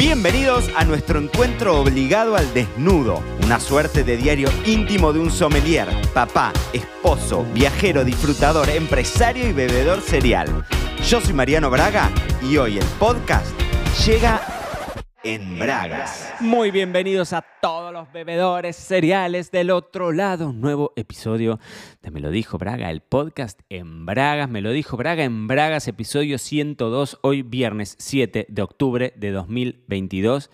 Bienvenidos a nuestro encuentro obligado al desnudo, una suerte de diario íntimo de un sommelier, papá, esposo, viajero, disfrutador, empresario y bebedor serial. Yo soy Mariano Braga y hoy el podcast llega en Bragas. Muy bienvenidos a todos los bebedores cereales del otro lado. Un nuevo episodio de Me lo dijo Braga, el podcast en Bragas. Me lo dijo Braga en Bragas, episodio 102, hoy viernes 7 de octubre de 2022.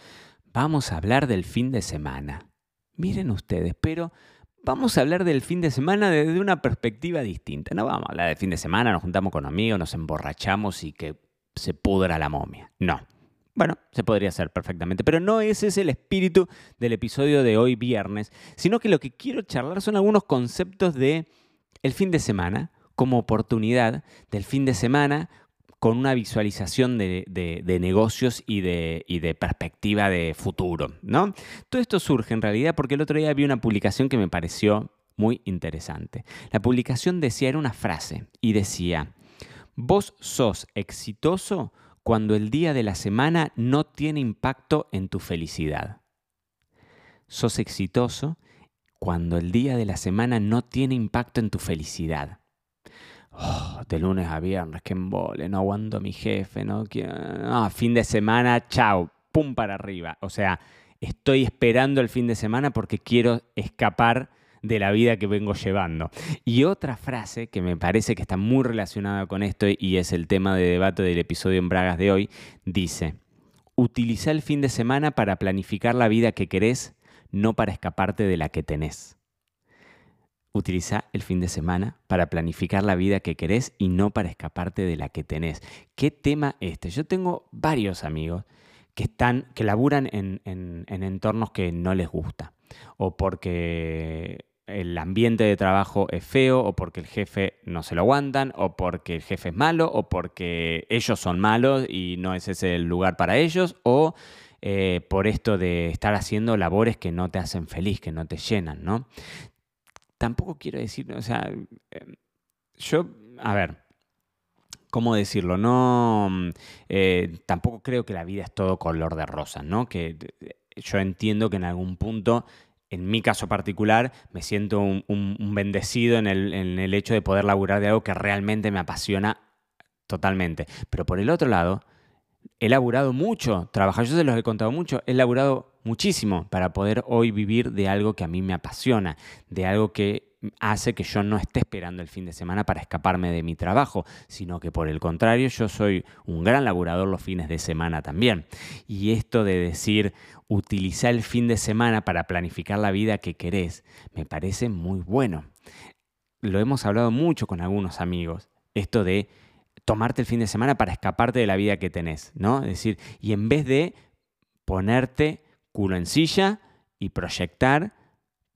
Vamos a hablar del fin de semana. Miren ustedes, pero vamos a hablar del fin de semana desde una perspectiva distinta. No vamos a hablar del fin de semana, nos juntamos con amigos, nos emborrachamos y que se pudra la momia. No. Bueno, se podría hacer perfectamente, pero no ese es el espíritu del episodio de hoy viernes, sino que lo que quiero charlar son algunos conceptos de el fin de semana como oportunidad del fin de semana con una visualización de, de negocios y de, y de, perspectiva de futuro, ¿no? Todo esto surge en realidad porque el otro día vi una publicación que me pareció muy interesante. La publicación decía, era una frase, y decía, vos sos exitoso cuando el día de la semana no tiene impacto en tu felicidad. Sos exitoso cuando el día de la semana no tiene impacto en tu felicidad. Oh, de lunes a viernes, que embole, no aguanto a mi jefe, no, no fin de semana, chao, pum para arriba. O sea, estoy esperando el fin de semana porque quiero escapar de la vida que vengo llevando. Y otra frase que me parece que está muy relacionada con esto y es el tema de debate del episodio en Bragas de hoy, dice, utiliza el fin de semana para planificar la vida que querés, no para escaparte de la que tenés. Utiliza el fin de semana para planificar la vida que querés y no para escaparte de la que tenés. ¿Qué tema este? Yo tengo varios amigos que están, que laburan en, en, en entornos que no les gusta. O porque el ambiente de trabajo es feo o porque el jefe no se lo aguantan o porque el jefe es malo o porque ellos son malos y no es ese el lugar para ellos o eh, por esto de estar haciendo labores que no te hacen feliz, que no te llenan, ¿no? Tampoco quiero decir, o sea, em, yo, a ver, ¿cómo decirlo? No, eh, tampoco creo que la vida es todo color de rosa, ¿no? Que eh, yo entiendo que en algún punto en mi caso particular, me siento un, bendecido en el, hecho de poder laburar de algo que realmente me apasiona totalmente. Pero por el otro lado, he laburado mucho, trabajar, yo se los he contado mucho, he laburado muchísimo para poder hoy vivir de algo que a mí me apasiona, de algo que hace que yo no esté esperando el fin de semana para escaparme de mi trabajo, sino que por el contrario yo soy un gran laburador los fines de semana también. Y esto de decir, utilizar el fin de semana para planificar la vida que querés, me parece muy bueno. Lo hemos hablado mucho con algunos amigos, esto de tomarte el fin de semana para escaparte de la vida que tenés, ¿no? Es decir, y en vez de ponerte culo en silla y proyectar,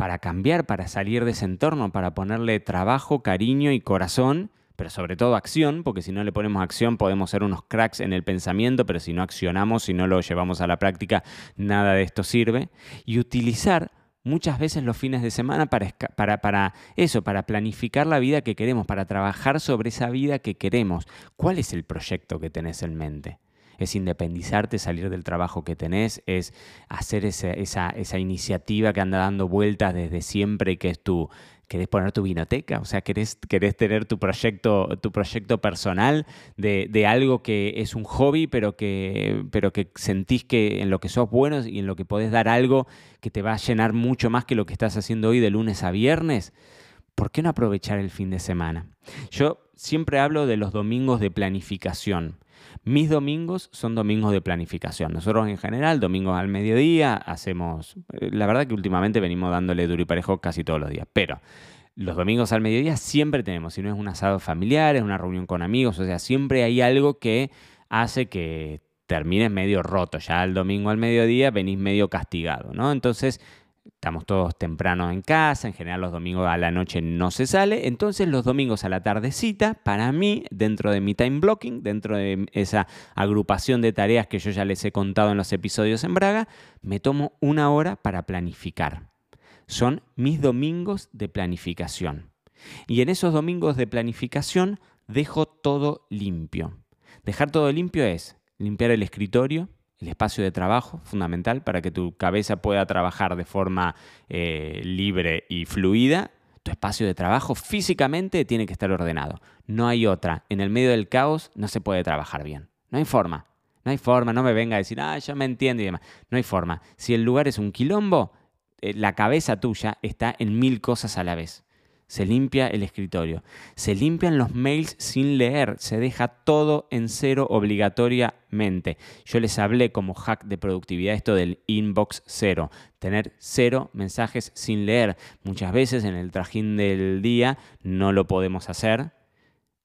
para cambiar, para salir de ese entorno, para ponerle trabajo, cariño y corazón, pero sobre todo acción, porque si no le ponemos acción podemos ser unos cracks en el pensamiento, pero si no accionamos, si no lo llevamos a la práctica, nada de esto sirve. Y utilizar muchas veces los fines de semana para, para, eso, para planificar la vida que queremos, para trabajar sobre esa vida que queremos. ¿Cuál es el proyecto que tenés en mente? Es independizarte, salir del trabajo que tenés, es hacer esa, iniciativa que anda dando vueltas desde siempre, que es tu, querés poner tu vinoteca, o sea, querés, querés tener tu proyecto, tu proyecto personal de, de, algo que es un hobby, pero que, pero que sentís que en lo que sos bueno y en lo que podés dar algo que te va a llenar mucho más que lo que estás haciendo hoy de lunes a viernes. ¿Por qué no aprovechar el fin de semana? Yo siempre hablo de los domingos de planificación. Mis domingos son domingos de planificación. Nosotros en general, domingos al mediodía, hacemos, eh, la verdad que últimamente venimos dándole duro y parejo casi todos los días, pero los domingos al mediodía siempre tenemos, si no es un asado familiar, es una reunión con amigos, o sea, siempre hay algo que hace que termines medio roto. Ya el domingo al mediodía venís medio castigado, ¿no? Entonces Estamos todos temprano en casa, en general los domingos a la noche no se sale, entonces los domingos a la tardecita, para mí, dentro de mi time blocking, dentro de esa agrupación de tareas que yo ya les he contado en los episodios en Braga, me tomo una hora para planificar. Son mis domingos de planificación. Y en esos domingos de planificación dejo todo limpio. Dejar todo limpio es limpiar el escritorio, el espacio de trabajo, fundamental para que tu cabeza pueda trabajar de forma eh, libre y fluida. Tu espacio de trabajo físicamente tiene que estar ordenado. No hay otra. En el medio del caos no se puede trabajar bien. No hay forma. No hay forma. No me venga a decir, ah, ya me entiendo y demás. No hay forma. Si el lugar es un quilombo, eh, la cabeza tuya está en mil cosas a la vez se limpia el escritorio, se limpian los mails sin leer, se deja todo en cero obligatoriamente. Yo les hablé como hack de productividad esto del inbox cero, tener cero mensajes sin leer. Muchas veces en el trajín del día no lo podemos hacer.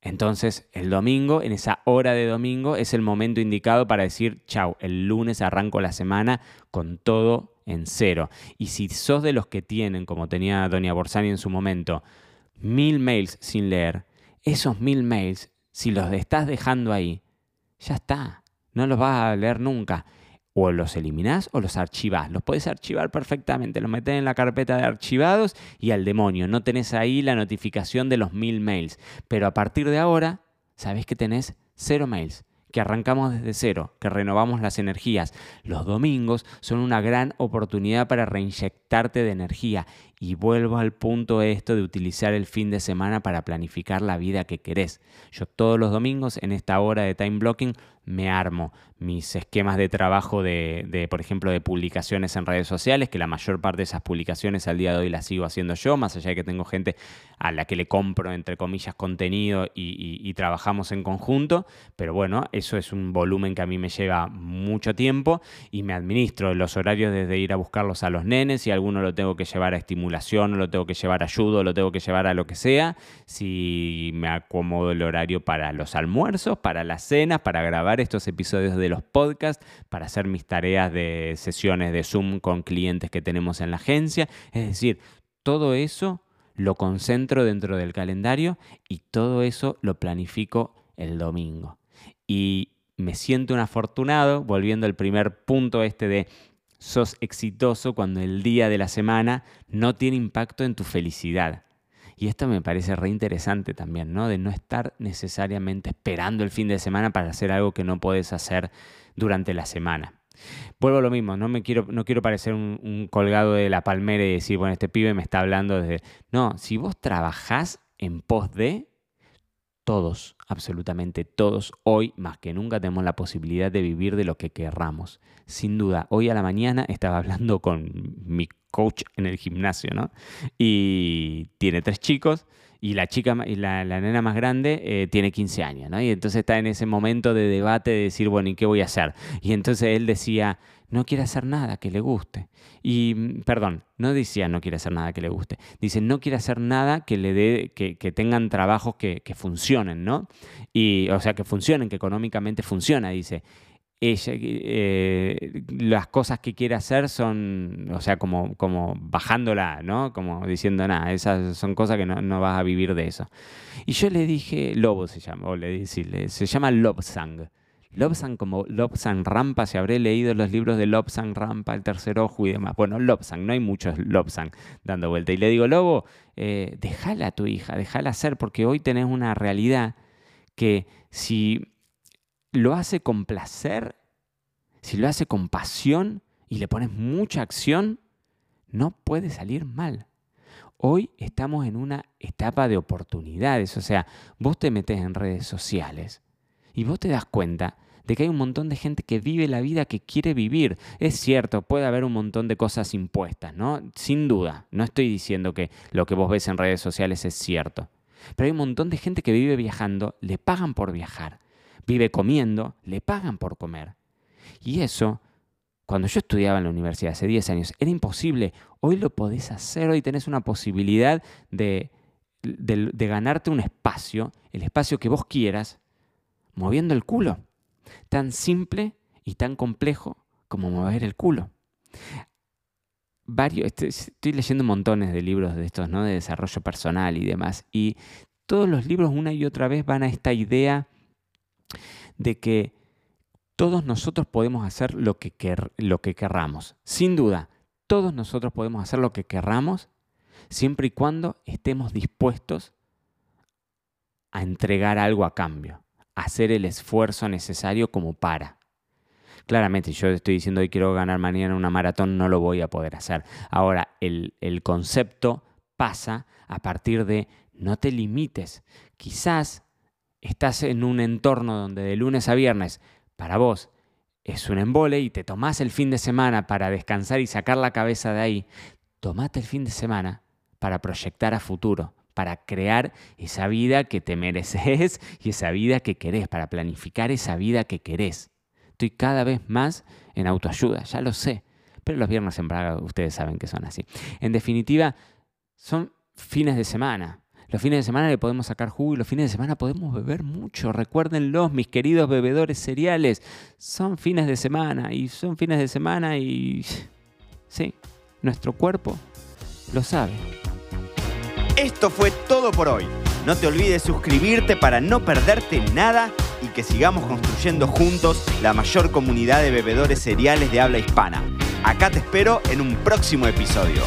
Entonces el domingo, en esa hora de domingo, es el momento indicado para decir, chau, el lunes arranco la semana con todo en cero. Y si sos de los que tienen, como tenía Doña Borsani en su momento, mil mails sin leer, esos mil mails, si los estás dejando ahí, ya está, no los vas a leer nunca. O los eliminás o los archivás. Los puedes archivar perfectamente, los metes en la carpeta de archivados y al demonio. No tenés ahí la notificación de los mil mails. Pero a partir de ahora, sabés que tenés cero mails que arrancamos desde cero, que renovamos las energías. Los domingos son una gran oportunidad para reinyectarte de energía. Y vuelvo al punto esto de utilizar el fin de semana para planificar la vida que querés. Yo todos los domingos en esta hora de time blocking me armo mis esquemas de trabajo de, por ejemplo, de publicaciones en redes sociales, que la mayor parte de esas publicaciones al día de hoy las sigo haciendo yo, más allá de que tengo gente a la que le compro, entre comillas, contenido y, trabajamos en conjunto, pero bueno, eso es un volumen que a mí me lleva mucho tiempo y me administro los horarios desde ir a buscarlos a los nenes, y alguno lo tengo que llevar a estimulación, o lo tengo que llevar a ayudo, lo tengo que llevar a lo que sea, si me acomodo el horario para los almuerzos, para las cenas, para grabar estos episodios de los podcasts, para hacer mis tareas de sesiones de Zoom con clientes que tenemos en la agencia. Es decir, todo eso lo concentro dentro del calendario y todo eso lo planifico el domingo. Y me siento un afortunado, volviendo al primer punto este de sos exitoso cuando el día de la semana no tiene impacto en tu felicidad. Y esto me parece re interesante también, ¿no? De no estar necesariamente esperando el fin de semana para hacer algo que no puedes hacer durante la semana. Vuelvo a lo mismo, no, me quiero, no quiero parecer un, un, colgado de la palmera y decir, bueno, este pibe me está hablando desde... No, si vos trabajás en pos de, todos, absolutamente todos, hoy más que nunca tenemos la posibilidad de vivir de lo que querramos. Sin duda, hoy a la mañana estaba hablando con mi coach en el gimnasio, ¿no? Y tiene tres chicos y la chica y la, nena más grande eh, tiene 15 años, ¿no? Y entonces está en ese momento de debate de decir, bueno, ¿y qué voy a hacer? Y entonces él decía, no quiere hacer nada que le guste. Y, mm, perdón, no decía no quiere hacer nada que le guste. Dice, no quiere hacer nada que le dé, que, tengan trabajos que, que, funcionen, ¿no? Y, o sea, que funcionen, que económicamente funciona, dice ella, eh, las cosas que quiere hacer son, o sea, como, como bajándola, ¿no? Como diciendo, nada, esas son cosas que no, vas a vivir de eso. Y yo le dije, Lobo se llama, o le dije, se llama Lobsang. Lobsang como Lobsang Rampa, si habré leído los libros de Lobsang Rampa, El Tercer Ojo y demás. Bueno, Lobsang, no hay muchos Lobsang dando vuelta. Y le digo, Lobo, eh, déjala a tu hija, déjala hacer, porque hoy tenés una realidad que si lo hace con placer, si lo hace con pasión y le pones mucha acción, no puede salir mal. Hoy estamos en una etapa de oportunidades, o sea, vos te metes en redes sociales y vos te das cuenta de que hay un montón de gente que vive la vida que quiere vivir. Es cierto, puede haber un montón de cosas impuestas, ¿no? Sin duda, no estoy diciendo que lo que vos ves en redes sociales es cierto. Pero hay un montón de gente que vive viajando, le pagan por viajar vive comiendo, le pagan por comer. Y eso, cuando yo estudiaba en la universidad hace 10 años, era imposible. Hoy lo podés hacer, hoy tenés una posibilidad de, de, ganarte un espacio, el espacio que vos quieras, moviendo el culo. Tan simple y tan complejo como mover el culo. Varios, estoy, estoy, leyendo montones de libros de estos, ¿no? De desarrollo personal y demás. Y todos los libros una y otra vez van a esta idea de que todos nosotros podemos hacer lo que, lo que querramos. Sin duda, todos nosotros podemos hacer lo que querramos siempre y cuando estemos dispuestos a entregar algo a cambio, a hacer el esfuerzo necesario como para. Claramente, yo estoy diciendo hoy quiero ganar mañana una maratón, no lo voy a poder hacer. Ahora, el, el concepto pasa a partir de no te limites. Quizás estás en un entorno donde de lunes a viernes para vos es un embole y te tomás el fin de semana para descansar y sacar la cabeza de ahí, tomate el fin de semana para proyectar a futuro, para crear esa vida que te mereces y esa vida que querés, para planificar esa vida que querés. Estoy cada vez más en autoayuda, ya lo sé, pero los viernes en Praga ustedes saben que son así. En definitiva, son fines de semana, los fines de semana le podemos sacar jugo y los fines de semana podemos beber mucho. Recuérdenlos, mis queridos bebedores cereales. Son fines de semana y son fines de semana y... Sí, nuestro cuerpo lo sabe. Esto fue todo por hoy. No te olvides suscribirte para no perderte nada y que sigamos construyendo juntos la mayor comunidad de bebedores cereales de habla hispana. Acá te espero en un próximo episodio.